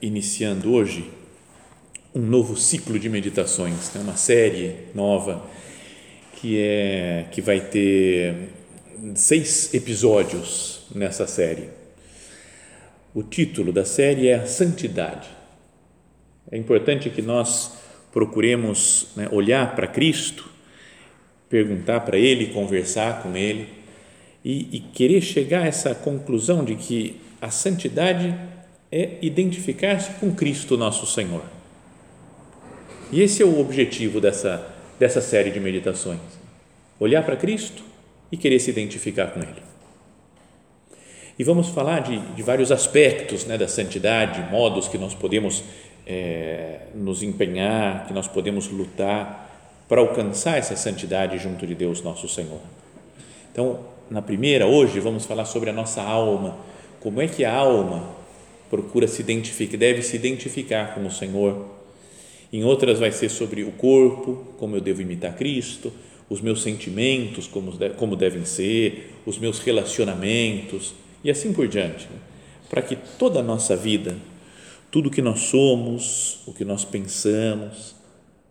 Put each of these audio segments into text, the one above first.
iniciando hoje um novo ciclo de meditações, né? uma série nova que é que vai ter seis episódios nessa série. O título da série é a Santidade. É importante que nós procuremos né, olhar para Cristo, perguntar para Ele, conversar com Ele e, e querer chegar a essa conclusão de que a santidade é identificar-se com Cristo nosso Senhor. E esse é o objetivo dessa, dessa série de meditações: olhar para Cristo e querer se identificar com Ele. E vamos falar de, de vários aspectos né, da santidade, modos que nós podemos é, nos empenhar, que nós podemos lutar para alcançar essa santidade junto de Deus nosso Senhor. Então, na primeira, hoje, vamos falar sobre a nossa alma, como é que a alma procura se identificar, deve se identificar com o Senhor. Em outras vai ser sobre o corpo, como eu devo imitar Cristo, os meus sentimentos, como, como devem ser, os meus relacionamentos e assim por diante. Né? Para que toda a nossa vida, tudo que nós somos, o que nós pensamos,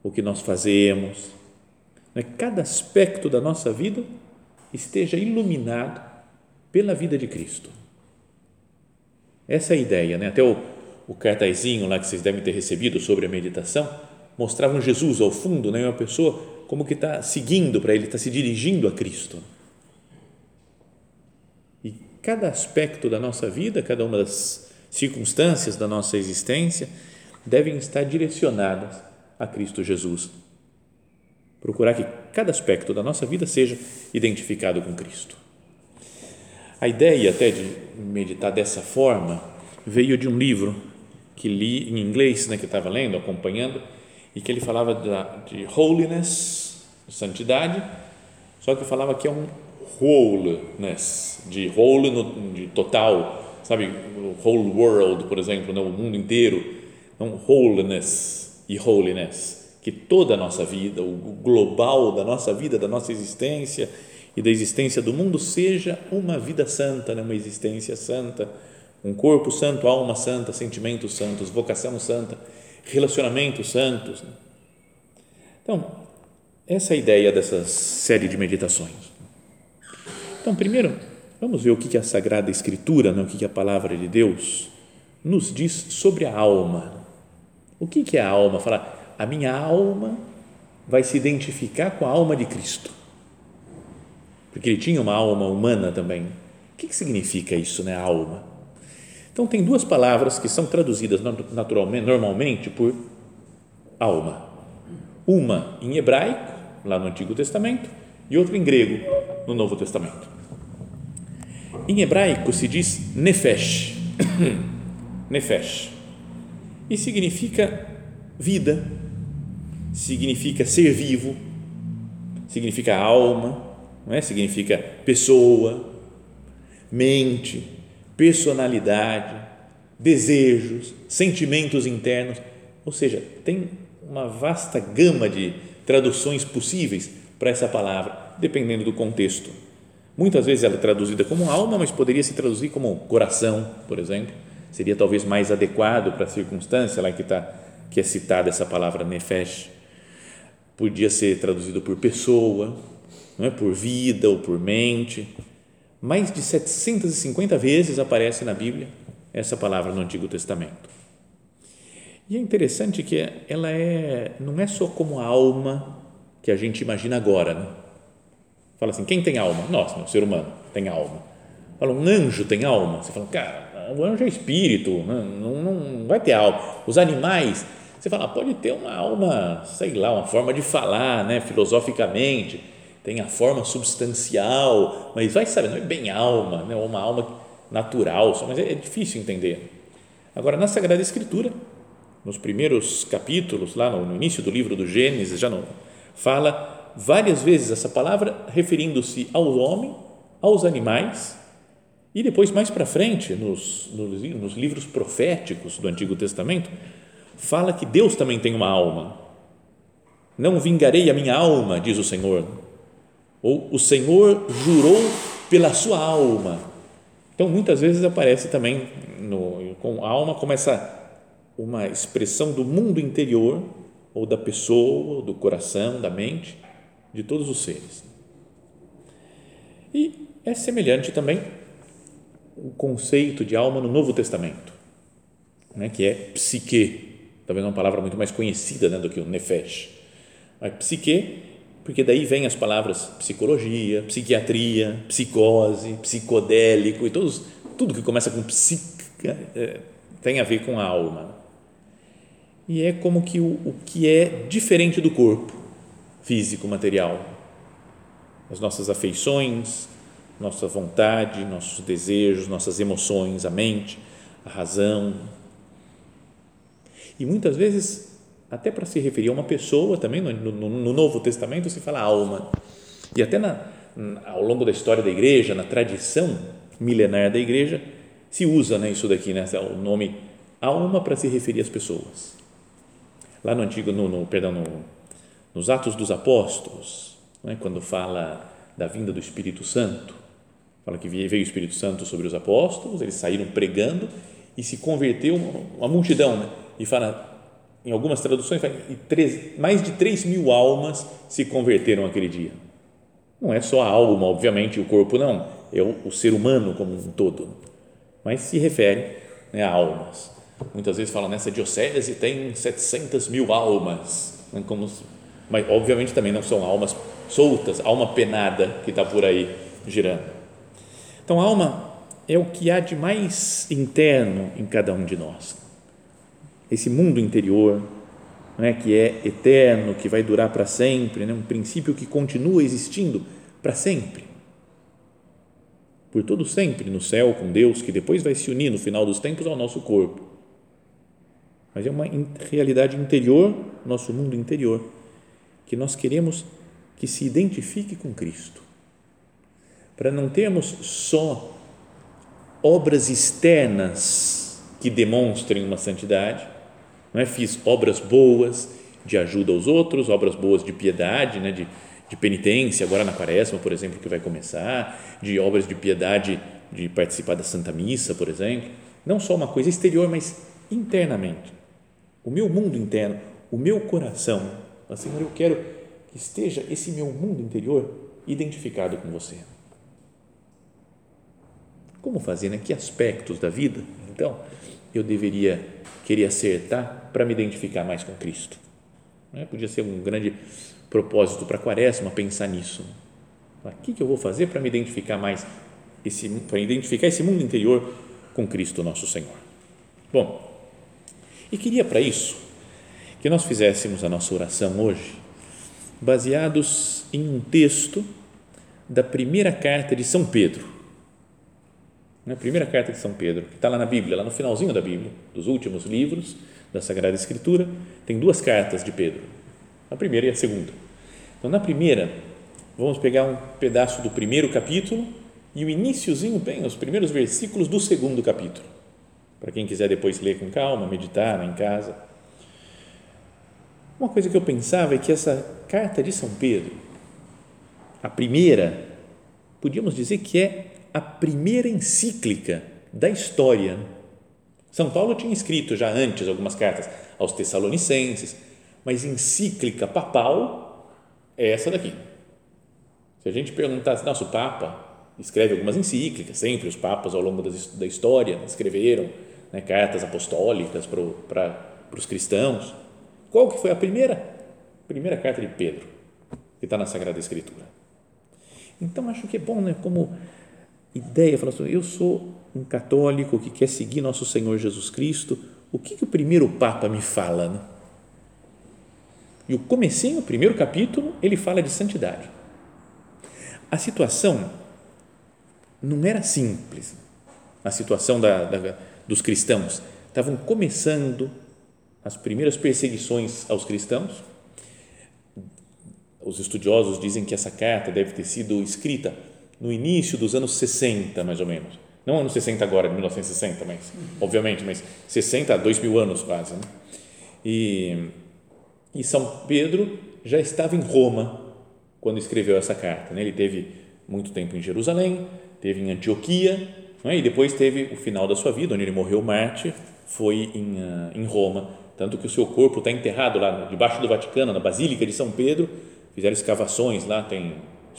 o que nós fazemos, né? cada aspecto da nossa vida esteja iluminado pela vida de Cristo. Essa é a ideia, né? Até o, o cartazinho lá que vocês devem ter recebido sobre a meditação mostrava um Jesus ao fundo, né? Uma pessoa como que está seguindo para ele, está se dirigindo a Cristo. E cada aspecto da nossa vida, cada uma das circunstâncias da nossa existência devem estar direcionadas a Cristo Jesus. Procurar que cada aspecto da nossa vida seja identificado com Cristo. A ideia até de meditar dessa forma veio de um livro que li em inglês, né, que estava lendo, acompanhando, e que ele falava de holiness, santidade, só que falava que é um wholeness, de whole, no, de total, sabe, whole world, por exemplo, né, o mundo inteiro, não holiness e holiness, que toda a nossa vida, o global da nossa vida, da nossa existência, e da existência do mundo seja uma vida santa, né? uma existência santa, um corpo santo, alma santa, sentimentos santos, vocação santa, relacionamentos santos. Né? Então, essa é a ideia dessa série de meditações. Então, primeiro, vamos ver o que a Sagrada Escritura, né? o que a Palavra de Deus nos diz sobre a alma. O que é a alma? Falar, a minha alma vai se identificar com a alma de Cristo porque ele tinha uma alma humana também. O que, que significa isso, né, alma? Então, tem duas palavras que são traduzidas naturalmente, normalmente por alma. Uma em hebraico, lá no Antigo Testamento, e outra em grego, no Novo Testamento. Em hebraico se diz nefesh, nefesh, e significa vida, significa ser vivo, significa alma, não é? Significa pessoa, mente, personalidade, desejos, sentimentos internos, ou seja, tem uma vasta gama de traduções possíveis para essa palavra, dependendo do contexto. Muitas vezes ela é traduzida como alma, mas poderia se traduzir como coração, por exemplo. Seria talvez mais adequado para a circunstância lá que está que é citada essa palavra nefesh. Podia ser traduzido por pessoa, não é por vida ou por mente. Mais de 750 vezes aparece na Bíblia essa palavra no Antigo Testamento. E é interessante que ela é, não é só como a alma que a gente imagina agora. Né? Fala assim, quem tem alma? Nós, o ser humano tem alma. Fala, um anjo tem alma? Você fala, cara, o anjo é espírito, né? não, não vai ter alma. Os animais, você fala, pode ter uma alma, sei lá, uma forma de falar, né, filosoficamente, tem a forma substancial, mas vai saber, não é bem alma, né, uma alma natural, mas é, é difícil entender. Agora, na Sagrada Escritura, nos primeiros capítulos, lá no, no início do livro do Gênesis, já não fala várias vezes essa palavra referindo-se ao homem, aos animais e depois mais para frente nos, nos, nos livros proféticos do Antigo Testamento fala que Deus também tem uma alma. Não vingarei a minha alma, diz o Senhor. Ou o Senhor jurou pela sua alma. Então, muitas vezes aparece também no, com alma como essa uma expressão do mundo interior ou da pessoa, do coração, da mente, de todos os seres. E é semelhante também o conceito de alma no Novo Testamento, né, que é psique, talvez uma palavra muito mais conhecida né, do que o nefesh. Mas psique, porque daí vem as palavras psicologia, psiquiatria, psicose, psicodélico e todos, tudo que começa com psique é, tem a ver com a alma e é como que o, o que é diferente do corpo físico, material. As nossas afeições, nossa vontade, nossos desejos, nossas emoções, a mente, a razão. E muitas vezes, até para se referir a uma pessoa, também no, no, no Novo Testamento se fala alma. E até na, ao longo da história da igreja, na tradição milenar da igreja, se usa né, isso daqui, né, o nome alma para se referir às pessoas lá no antigo, no, no perdão, no, nos Atos dos Apóstolos, é? quando fala da vinda do Espírito Santo, fala que veio o Espírito Santo sobre os apóstolos, eles saíram pregando e se converteu uma multidão, né? e fala em algumas traduções, mais de 3 mil almas se converteram aquele dia. Não é só a alma, obviamente, o corpo não, é o, o ser humano como um todo, mas se refere né, a almas muitas vezes falam nessa diocese tem 700 mil almas, né, como, mas obviamente também não são almas soltas, alma penada que está por aí girando. Então, a alma é o que há de mais interno em cada um de nós. Esse mundo interior, né, que é eterno, que vai durar para sempre, né, um princípio que continua existindo para sempre. Por todo sempre no céu com Deus, que depois vai se unir no final dos tempos ao nosso corpo mas é uma realidade interior, nosso mundo interior, que nós queremos que se identifique com Cristo. Para não termos só obras externas que demonstrem uma santidade, não é? Fiz obras boas de ajuda aos outros, obras boas de piedade, né? de, de penitência, agora na quaresma, por exemplo, que vai começar, de obras de piedade, de participar da Santa Missa, por exemplo. Não só uma coisa exterior, mas internamente o meu mundo interno, o meu coração. Senhor, eu quero que esteja esse meu mundo interior identificado com você. Como fazer, né? Que aspectos da vida, então, eu deveria querer acertar para me identificar mais com Cristo? Né? Podia ser um grande propósito para a quaresma pensar nisso. O que, que eu vou fazer para me identificar mais, esse, para identificar esse mundo interior com Cristo nosso Senhor? Bom, e queria para isso que nós fizéssemos a nossa oração hoje baseados em um texto da primeira carta de São Pedro. A né? primeira carta de São Pedro, que está lá na Bíblia, lá no finalzinho da Bíblia, dos últimos livros da Sagrada Escritura, tem duas cartas de Pedro, a primeira e a segunda. Então, na primeira, vamos pegar um pedaço do primeiro capítulo e o iníciozinho, bem, os primeiros versículos do segundo capítulo para quem quiser depois ler com calma, meditar em casa. Uma coisa que eu pensava é que essa carta de São Pedro, a primeira, podíamos dizer que é a primeira encíclica da história. São Paulo tinha escrito já antes algumas cartas aos Tessalonicenses, mas encíclica papal é essa daqui. Se a gente perguntasse, nosso Papa escreve algumas encíclicas, sempre os papas ao longo da história escreveram né, cartas apostólicas para para os cristãos. Qual que foi a primeira? Primeira carta de Pedro, que está na Sagrada Escritura. Então, acho que é bom, né, como ideia, falar assim, eu sou um católico que quer seguir nosso Senhor Jesus Cristo, o que, que o primeiro Papa me fala? Né? E o comecinho, o primeiro capítulo, ele fala de santidade. A situação não era simples. A situação da, da, dos cristãos estavam começando as primeiras perseguições aos cristãos. Os estudiosos dizem que essa carta deve ter sido escrita no início dos anos 60, mais ou menos. Não anos 60 agora, de 1960, mas, obviamente, mas 60 a 2 mil anos quase. Né? E, e São Pedro já estava em Roma quando escreveu essa carta. Né? Ele teve muito tempo em Jerusalém, teve em Antioquia, né? e depois teve o final da sua vida, onde ele morreu mártir, foi em, uh, em Roma. Tanto que o seu corpo está enterrado lá debaixo do Vaticano, na Basílica de São Pedro. Fizeram escavações lá, tem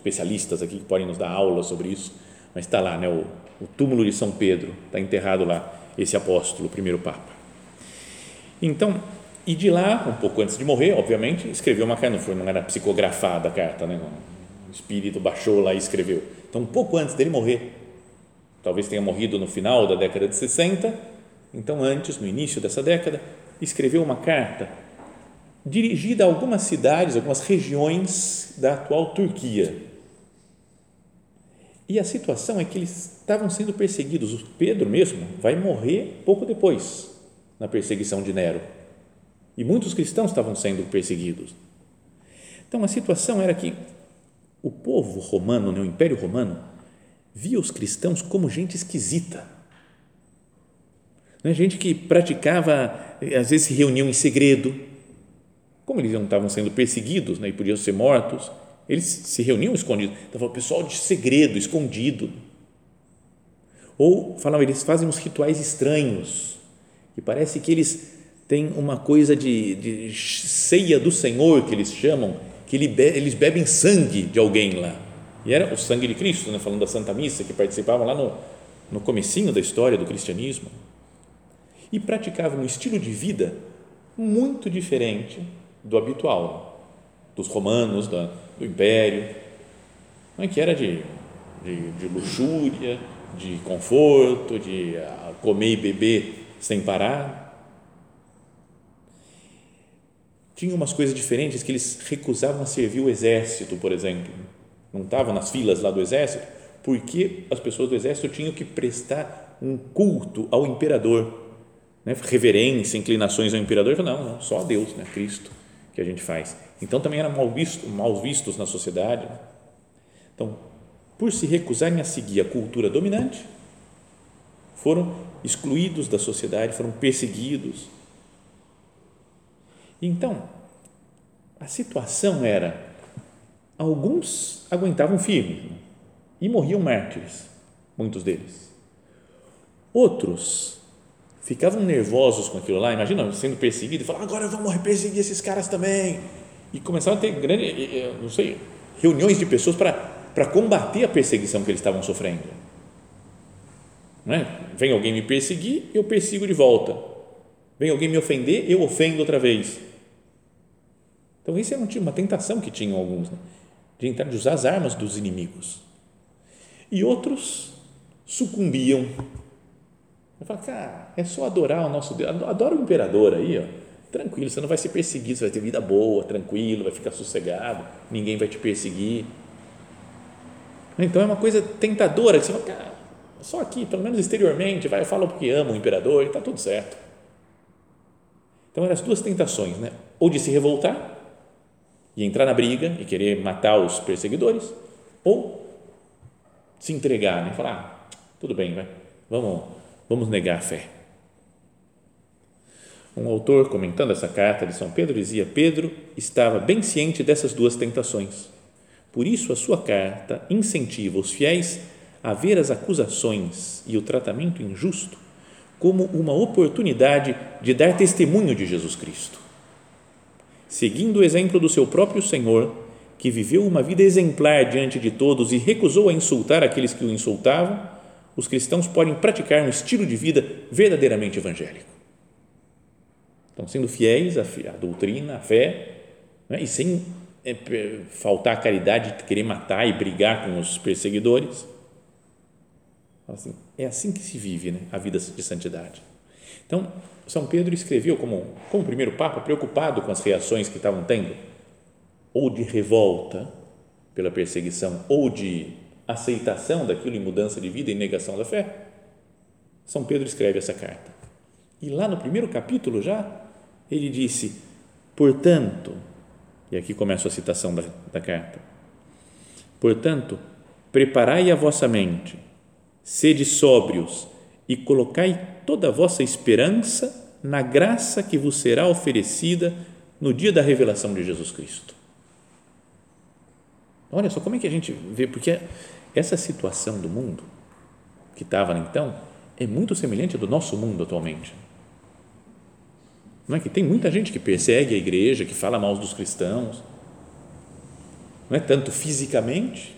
especialistas aqui que podem nos dar aula sobre isso, mas está lá, né, o, o túmulo de São Pedro, está enterrado lá esse apóstolo, o primeiro Papa. Então, e de lá, um pouco antes de morrer, obviamente, escreveu uma carta, não, foi, não era psicografada a carta, né? o espírito baixou lá e escreveu. Então, um pouco antes dele morrer, talvez tenha morrido no final da década de 60, então antes, no início dessa década, escreveu uma carta dirigida a algumas cidades, algumas regiões da atual Turquia. E a situação é que eles estavam sendo perseguidos. O Pedro mesmo vai morrer pouco depois na perseguição de Nero. E muitos cristãos estavam sendo perseguidos. Então a situação era que o povo romano, né, o Império Romano, via os cristãos como gente esquisita. Né, gente que praticava, às vezes se reuniam em segredo. Como eles não estavam sendo perseguidos né, e podiam ser mortos, eles se reuniam escondidos. Então, o pessoal de segredo, escondido. Ou falavam, eles fazem uns rituais estranhos, e parece que eles têm uma coisa de, de ceia do Senhor, que eles chamam, que eles bebem sangue de alguém lá. E era o sangue de Cristo, né? falando da Santa Missa, que participavam lá no, no comecinho da história do cristianismo. E praticavam um estilo de vida muito diferente do habitual, dos romanos, da, do império, é que era de, de, de, luxúria, de conforto, de ah, comer e beber sem parar. Tinha umas coisas diferentes que eles recusavam a servir o exército, por exemplo. Não estavam nas filas lá do exército, porque as pessoas do exército tinham que prestar um culto ao imperador, né? reverência, inclinações ao imperador. Não, não, só a Deus, né? Cristo que a gente faz. Então também eram mal, visto, mal vistos na sociedade. Então, por se recusarem a seguir a cultura dominante, foram excluídos da sociedade, foram perseguidos. Então, a situação era: alguns aguentavam firme e morriam mártires, muitos deles. Outros ficavam nervosos com aquilo lá, imagina sendo perseguido e falar, agora vamos perseguir esses caras também. E começaram a ter grande, não sei, reuniões de pessoas para, para combater a perseguição que eles estavam sofrendo. Não é? Vem alguém me perseguir, eu persigo de volta. Vem alguém me ofender, eu ofendo outra vez. Então, isso é uma tentação que tinham alguns, né? de entrar, de usar as armas dos inimigos. E outros sucumbiam eu falo, cara, é só adorar o nosso Deus, adora o imperador aí, ó. Tranquilo, você não vai ser perseguido, você vai ter vida boa, tranquilo, vai ficar sossegado, ninguém vai te perseguir. Então é uma coisa tentadora, que você fala, cara, só aqui, pelo menos exteriormente, vai, fala porque ama o imperador e está tudo certo. Então eram as duas tentações, né? ou de se revoltar e entrar na briga e querer matar os perseguidores, ou se entregar, né? falar, ah, tudo bem, vai, vamos vamos negar a fé. Um autor comentando essa carta de São Pedro dizia: Pedro estava bem ciente dessas duas tentações. Por isso, a sua carta incentiva os fiéis a ver as acusações e o tratamento injusto como uma oportunidade de dar testemunho de Jesus Cristo. Seguindo o exemplo do seu próprio Senhor, que viveu uma vida exemplar diante de todos e recusou a insultar aqueles que o insultavam, os cristãos podem praticar um estilo de vida verdadeiramente evangélico. Estão sendo fiéis à, à doutrina, à fé, né? e sem é, faltar a caridade de querer matar e brigar com os perseguidores. Assim, é assim que se vive né? a vida de santidade. Então, São Pedro escreveu como, como primeiro Papa, preocupado com as reações que estavam tendo, ou de revolta pela perseguição, ou de aceitação daquilo em mudança de vida e negação da fé. São Pedro escreve essa carta. E lá no primeiro capítulo já, ele disse: Portanto, e aqui começa a citação da, da carta: Portanto, preparai a vossa mente, sede sóbrios e colocai toda a vossa esperança na graça que vos será oferecida no dia da revelação de Jesus Cristo. Olha só como é que a gente vê, porque essa situação do mundo que estava então é muito semelhante do nosso mundo atualmente. Não é que tem muita gente que persegue a igreja, que fala mal dos cristãos. Não é tanto fisicamente,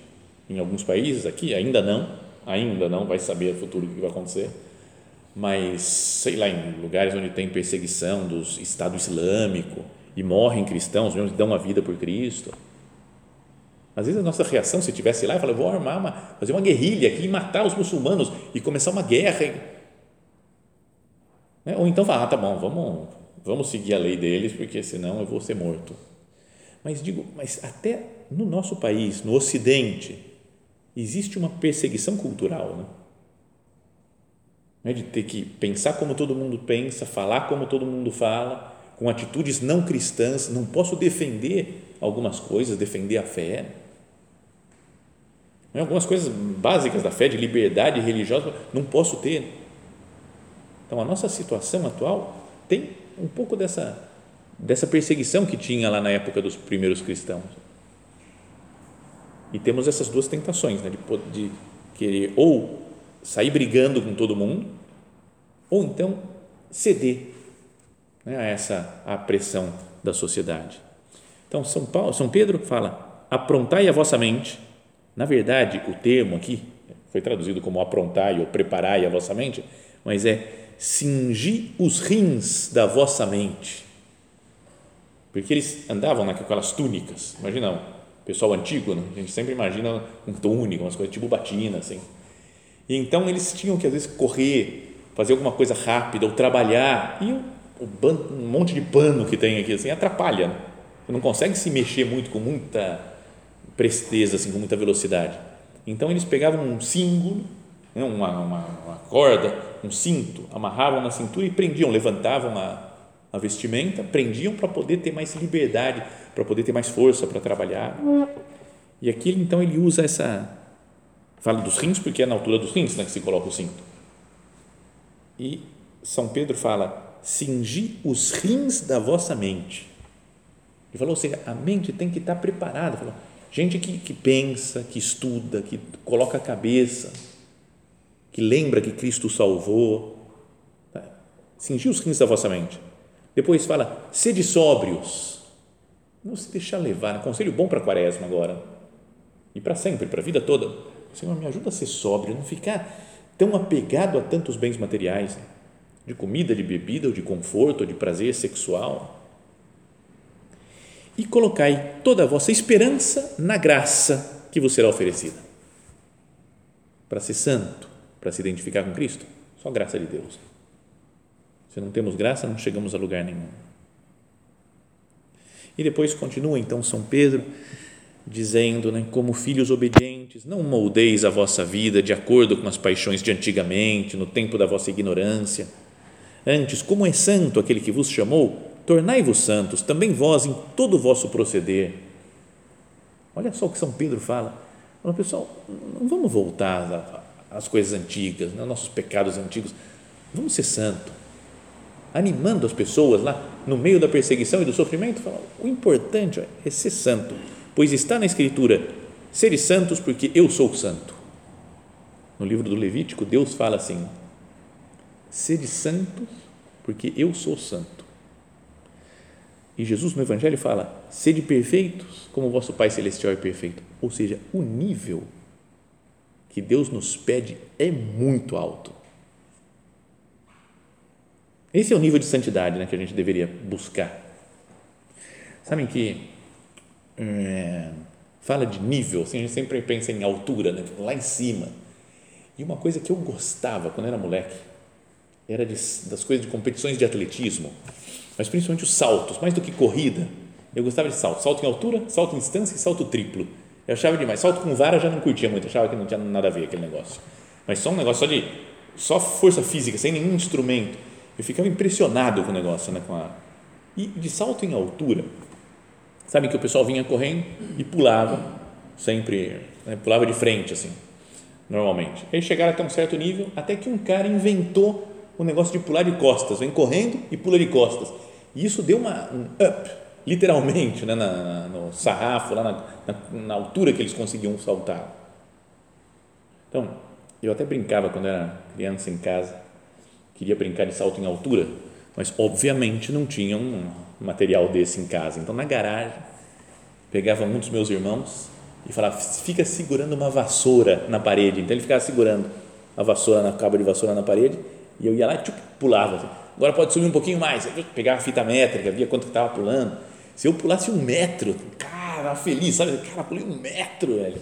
em alguns países aqui, ainda não, ainda não, vai saber no futuro o que vai acontecer, mas sei lá, em lugares onde tem perseguição do Estado Islâmico e morrem cristãos, mesmo que dão a vida por Cristo. Às vezes a nossa reação, se tivesse lá, eu falo, vou armar uma, fazer uma guerrilha aqui e matar os muçulmanos e começar uma guerra. Né? Ou então falar, ah, tá bom, vamos vamos seguir a lei deles, porque senão eu vou ser morto. Mas digo, mas até no nosso país, no Ocidente, existe uma perseguição cultural, né? É de ter que pensar como todo mundo pensa, falar como todo mundo fala, com atitudes não cristãs, não posso defender algumas coisas, defender a fé. Algumas coisas básicas da fé, de liberdade religiosa, não posso ter. Então, a nossa situação atual tem um pouco dessa, dessa perseguição que tinha lá na época dos primeiros cristãos. E temos essas duas tentações, né? de, de querer ou sair brigando com todo mundo, ou então ceder né, a essa a pressão da sociedade. Então, São, Paulo, São Pedro fala: aprontai a vossa mente. Na verdade, o termo aqui foi traduzido como aprontai ou preparai a vossa mente, mas é cingi os rins da vossa mente. Porque eles andavam naquelas túnicas, imagina o pessoal antigo, né? a gente sempre imagina um túnica, umas coisas tipo batina, assim. E então eles tinham que às vezes correr, fazer alguma coisa rápida ou trabalhar, e um monte de pano que tem aqui assim atrapalha. Né? Você não consegue se mexer muito com muita presteza, assim, com muita velocidade. Então eles pegavam um símbolo, né? uma, uma, uma corda, um cinto, amarravam na cintura e prendiam, levantavam a, a vestimenta, prendiam para poder ter mais liberdade, para poder ter mais força para trabalhar. E aqui então ele usa essa fala dos rins porque é na altura dos rins né, que se coloca o cinto. E São Pedro fala: cingi os rins da vossa mente. Ele falou, ou seja, a mente tem que estar preparada. Falou, gente que, que pensa, que estuda, que coloca a cabeça que lembra que Cristo salvou. Tá? Os rins da vossa mente. Depois fala, sede sóbrios. Não se deixar levar. Né? Conselho bom para a quaresma agora. E para sempre, para a vida toda. Senhor, me ajuda a ser sóbrio, não ficar tão apegado a tantos bens materiais, né? de comida, de bebida, ou de conforto, ou de prazer sexual. E colocai toda a vossa esperança na graça que vos será oferecida. Para ser santo, para se identificar com Cristo? Só graça de Deus. Se não temos graça, não chegamos a lugar nenhum. E depois continua então São Pedro dizendo, né, como filhos obedientes, não moldeis a vossa vida de acordo com as paixões de antigamente, no tempo da vossa ignorância. Antes, como é santo aquele que vos chamou, tornai-vos santos, também vós em todo o vosso proceder. Olha só o que São Pedro fala. Fala, pessoal, não vamos voltar as coisas antigas, né, nossos pecados antigos. Vamos ser santo. Animando as pessoas lá no meio da perseguição e do sofrimento, o importante é ser santo, pois está na Escritura: seres santos, porque eu sou santo. No livro do Levítico, Deus fala assim: sede santos, porque eu sou santo. E Jesus no Evangelho fala: sede perfeitos, como vosso Pai Celestial é perfeito. Ou seja, o nível que Deus nos pede é muito alto. Esse é o nível de santidade né, que a gente deveria buscar. Sabem que é, fala de nível, assim, a gente sempre pensa em altura, né, lá em cima. E uma coisa que eu gostava quando era moleque era de, das coisas de competições de atletismo, mas principalmente os saltos, mais do que corrida. Eu gostava de salto, salto em altura, salto em distância e salto triplo. Eu achava demais. Salto com vara já não curtia muito, achava que não tinha nada a ver aquele negócio. Mas só um negócio só de só força física, sem nenhum instrumento. Eu ficava impressionado com o negócio, né, com a e de salto em altura. Sabe que o pessoal vinha correndo e pulava, sempre, né, pulava de frente assim, normalmente. Eles chegaram até um certo nível, até que um cara inventou o negócio de pular de costas, vem correndo e pula de costas. E isso deu uma, um up, literalmente, né, na, no sarrafo, lá na, na, na altura que eles conseguiam saltar. Então, eu até brincava quando era criança em casa, queria brincar de salto em altura, mas obviamente não tinha um material desse em casa. Então, na garagem, pegava um dos meus irmãos e falava: fica segurando uma vassoura na parede. Então, ele ficava segurando a vassoura, na cabo de vassoura na parede, e eu ia lá e pulava. Assim. Agora pode subir um pouquinho mais. Pegava a fita métrica, via quanto estava pulando. Se eu pulasse um metro, cara, feliz, sabe? Cara, pulei um metro, velho.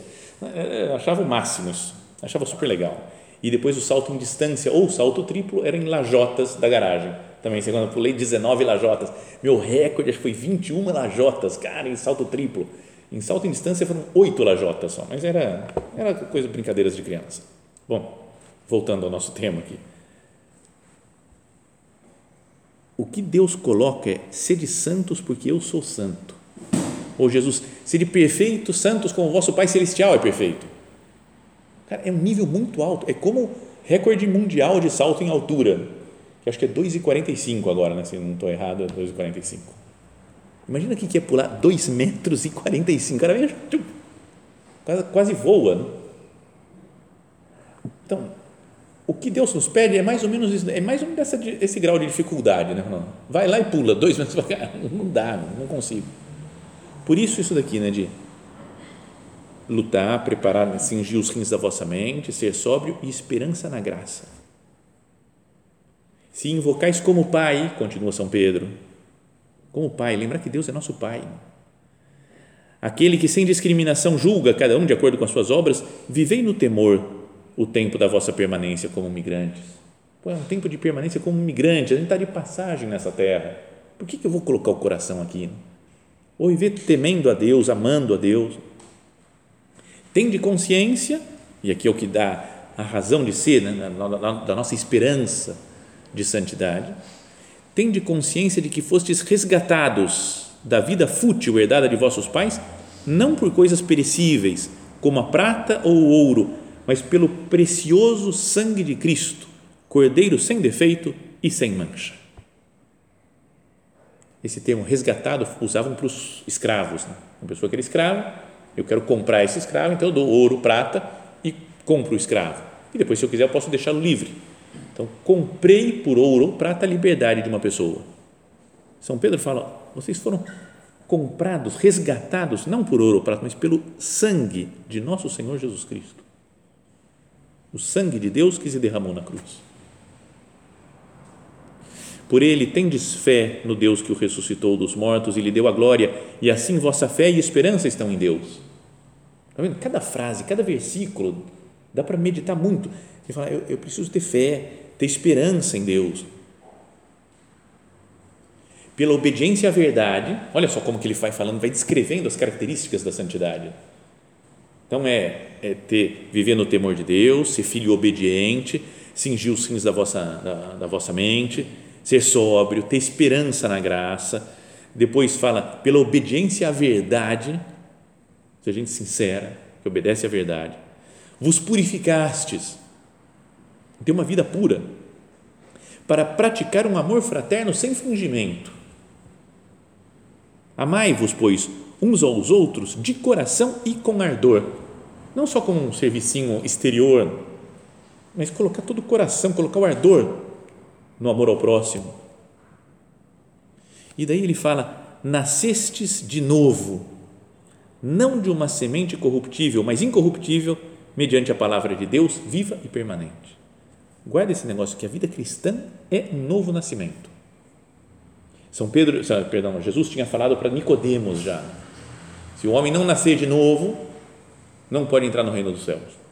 Eu achava o máximo isso. Achava super legal. E depois o salto em distância ou salto triplo era em lajotas da garagem também, quando eu pulei 19 lajotas, meu recorde acho que foi 21 lajotas, cara, em salto triplo. Em salto em distância foram 8 lajotas só, mas era, era coisa, brincadeiras de criança. Bom, voltando ao nosso tema aqui. O que Deus coloca é sede santos porque eu sou santo. Ou Jesus, sede perfeitos, santos como o vosso Pai Celestial é perfeito. Cara, é um nível muito alto, é como recorde mundial de salto em altura que acho que é 2,45 agora, né? se não estou errado, é 2,45. Imagina o que é pular 2 metros e 45, cara, quase, quase voa. Né? Então, o que Deus nos pede é mais ou menos isso, é mais ou menos essa, esse grau de dificuldade, né? Vai lá e pula dois metros, não dá, não consigo. Por isso isso daqui, né, de lutar, preparar, cingir os rins da vossa mente, ser sóbrio e esperança na graça se invocais como Pai, continua São Pedro, como Pai, lembra que Deus é nosso Pai. Aquele que sem discriminação julga cada um de acordo com as suas obras, vivei no temor o tempo da vossa permanência como migrantes. Pô, é um tempo de permanência como migrante, a gente está de passagem nessa terra. Por que, que eu vou colocar o coração aqui? Ou viver temendo a Deus, amando a Deus. Tem de consciência, e aqui é o que dá a razão de ser, né, da nossa esperança, de santidade, tende consciência de que fostes resgatados da vida fútil herdada de vossos pais, não por coisas perecíveis, como a prata ou o ouro, mas pelo precioso sangue de Cristo, cordeiro sem defeito e sem mancha. Esse termo resgatado usavam para os escravos. Né? Uma pessoa que era escrava, eu quero comprar esse escravo, então eu dou ouro, prata e compro o escravo. E depois, se eu quiser, eu posso deixá-lo livre então, comprei por ouro ou prata a liberdade de uma pessoa. São Pedro fala: vocês foram comprados, resgatados, não por ouro ou prata, mas pelo sangue de nosso Senhor Jesus Cristo. O sangue de Deus que se derramou na cruz. Por ele tendes fé no Deus que o ressuscitou dos mortos e lhe deu a glória, e assim vossa fé e esperança estão em Deus. Está vendo? Cada frase, cada versículo, dá para meditar muito. E falar, eu, eu preciso ter fé, ter esperança em Deus. Pela obediência à verdade, olha só como que ele vai falando, vai descrevendo as características da santidade. Então é, é ter, viver no temor de Deus, ser filho obediente, cingir os rins da vossa, da, da vossa mente, ser sóbrio, ter esperança na graça. Depois fala pela obediência à verdade, ser gente sincera, que obedece à verdade. Vos purificastes ter uma vida pura, para praticar um amor fraterno sem fingimento. Amai-vos, pois, uns aos outros de coração e com ardor, não só como um servicinho exterior, mas colocar todo o coração, colocar o ardor no amor ao próximo. E daí ele fala: nascestes de novo, não de uma semente corruptível, mas incorruptível, mediante a palavra de Deus, viva e permanente. Guarda esse negócio que a vida cristã é um novo nascimento. São Pedro, perdão, Jesus tinha falado para Nicodemos já. Se o homem não nascer de novo, não pode entrar no reino dos céus.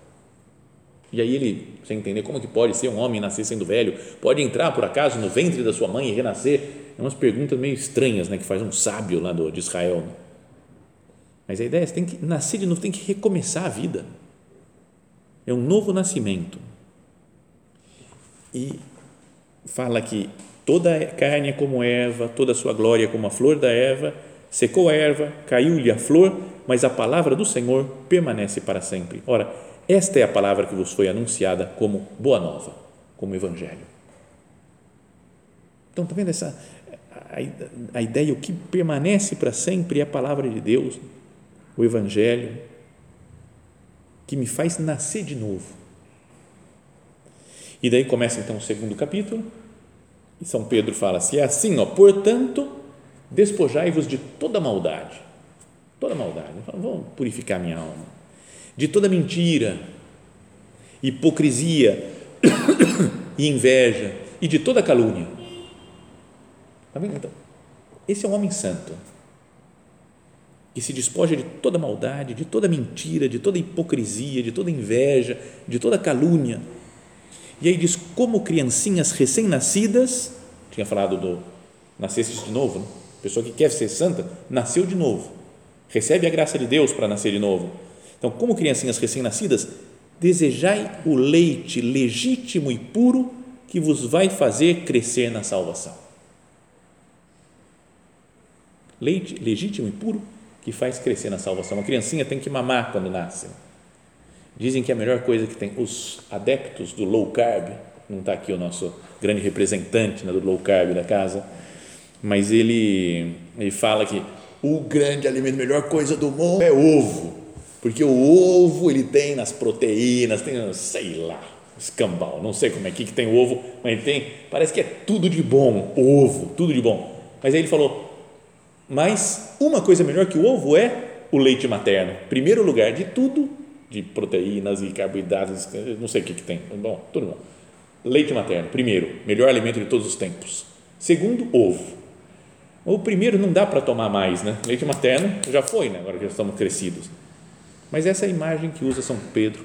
E aí ele, sem entender como que pode ser um homem nascer sendo velho, pode entrar por acaso no ventre da sua mãe e renascer? É umas perguntas meio estranhas, né, que faz um sábio lá do, de Israel. Né? Mas a ideia é que tem que nascer de novo, tem que recomeçar a vida. É um novo nascimento. E fala que toda a carne é como erva, toda a sua glória é como a flor da erva, secou a erva, caiu-lhe a flor, mas a palavra do Senhor permanece para sempre. Ora, esta é a palavra que vos foi anunciada como boa nova, como evangelho. Então, está vendo essa a, a ideia, o que permanece para sempre é a palavra de Deus, o evangelho, que me faz nascer de novo. E daí começa então o segundo capítulo, e São Pedro fala assim: é assim, ó, portanto, despojai-vos de toda maldade, toda maldade, vamos purificar minha alma, de toda mentira, hipocrisia e inveja, e de toda calúnia. Tá vendo? Então, esse é um homem santo que se despoja de toda maldade, de toda mentira, de toda hipocrisia, de toda inveja, de toda calúnia. E aí diz: como criancinhas recém-nascidas, tinha falado do nasceste de novo, né? Pessoa que quer ser santa, nasceu de novo, recebe a graça de Deus para nascer de novo. Então, como criancinhas recém-nascidas, desejai o leite legítimo e puro que vos vai fazer crescer na salvação. Leite legítimo e puro que faz crescer na salvação. Uma criancinha tem que mamar quando nasce. Dizem que a melhor coisa que tem os adeptos do low carb, não está aqui o nosso grande representante né, do low carb da casa, mas ele, ele fala que o grande alimento, a melhor coisa do mundo é ovo, porque o ovo ele tem nas proteínas, tem, sei lá, escambau, não sei como é que, tem ovo, mas tem, parece que é tudo de bom, ovo, tudo de bom. Mas aí ele falou, mas uma coisa melhor que o ovo é o leite materno. Primeiro lugar de tudo, de proteínas e carboidratos, não sei o que, que tem. Bom, tudo bom. Leite materno, primeiro, melhor alimento de todos os tempos. Segundo, ovo. O primeiro não dá para tomar mais, né? Leite materno já foi, né? Agora que já estamos crescidos. Mas essa é a imagem que usa São Pedro.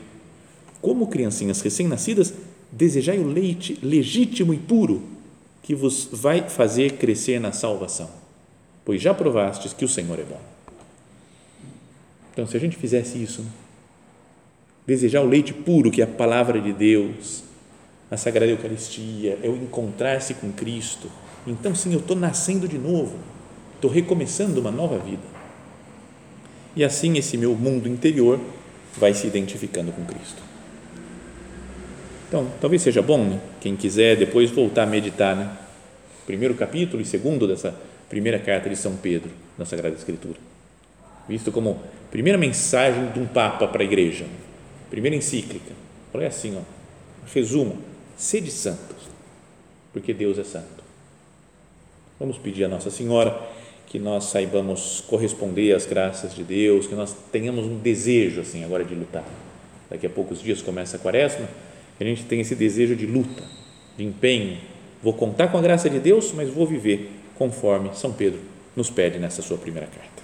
Como criancinhas recém-nascidas, desejai o leite legítimo e puro que vos vai fazer crescer na salvação pois já provastes que o Senhor é bom. Então, se a gente fizesse isso, né? desejar o leite puro, que é a palavra de Deus, a Sagrada Eucaristia, é o encontrar-se com Cristo, então sim, eu estou nascendo de novo, estou recomeçando uma nova vida. E assim esse meu mundo interior vai se identificando com Cristo. Então, talvez seja bom, né? quem quiser depois voltar a meditar, né? Primeiro capítulo e segundo dessa primeira carta de São Pedro na Sagrada Escritura. Visto como primeira mensagem de um Papa para a igreja, primeira encíclica. Olha assim, ó, resumo: sede santos, porque Deus é santo. Vamos pedir a Nossa Senhora que nós saibamos corresponder às graças de Deus, que nós tenhamos um desejo assim agora de lutar. Daqui a poucos dias começa a quaresma, que a gente tem esse desejo de luta, de empenho. Vou contar com a graça de Deus, mas vou viver conforme São Pedro nos pede nessa sua primeira carta.